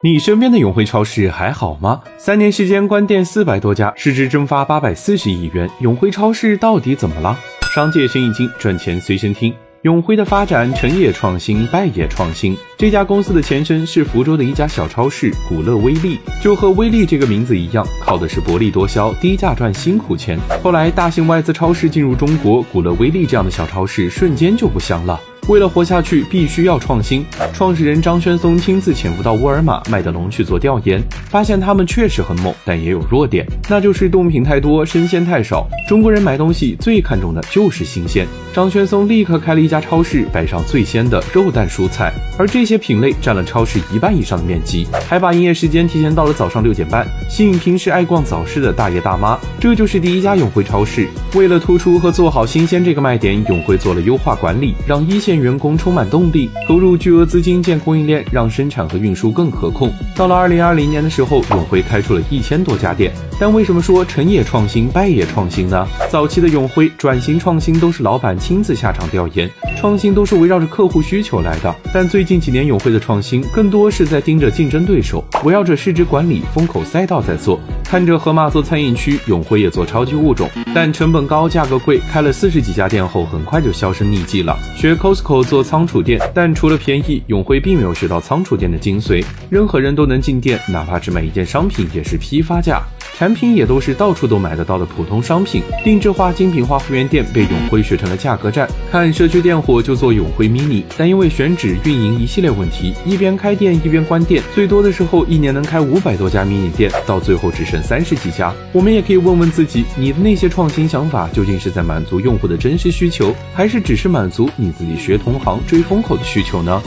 你身边的永辉超市还好吗？三年时间关店四百多家，市值蒸发八百四十亿元，永辉超市到底怎么了？商界生意经，赚钱随身听。永辉的发展，成也创新，败也创新。这家公司的前身是福州的一家小超市古乐威利，就和威利这个名字一样，靠的是薄利多销、低价赚辛苦钱。后来大型外资超市进入中国，古乐威利这样的小超市瞬间就不香了。为了活下去，必须要创新。创始人张轩松亲自潜伏到沃尔玛、麦德龙去做调研，发现他们确实很猛，但也有弱点，那就是冻品太多，生鲜太少。中国人买东西最看重的就是新鲜。张轩松立刻开了一家超市，摆上最鲜的肉蛋蔬菜，而这些品类占了超市一半以上的面积，还把营业时间提前到了早上六点半，吸引平时爱逛早市的大爷大妈。这就是第一家永辉超市。为了突出和做好新鲜这个卖点，永辉做了优化管理，让一线。员工充满动力，投入巨额资金建供应链，让生产和运输更可控。到了二零二零年的时候，永辉开出了一千多家店。但为什么说成也创新，败也创新呢？早期的永辉转型创新都是老板亲自下场调研，创新都是围绕着客户需求来的。但最近几年永辉的创新更多是在盯着竞争对手，围绕着市值管理、风口赛道在做。看着盒马做餐饮区，永辉也做超级物种，但成本高，价格贵，开了四十几家店后，很快就销声匿迹了。学 Costco 做仓储店，但除了便宜，永辉并没有学到仓储店的精髓。任何人都能进店，哪怕只买一件商品，也是批发价。产品也都是到处都买得到的普通商品，定制化、精品化会员店被永辉学成了价格战。看社区店火就做永辉 mini，但因为选址、运营一系列问题，一边开店一边关店，最多的时候一年能开五百多家 mini 店，到最后只剩三十几家。我们也可以问问自己，你的那些创新想法究竟是在满足用户的真实需求，还是只是满足你自己学同行追风口的需求呢？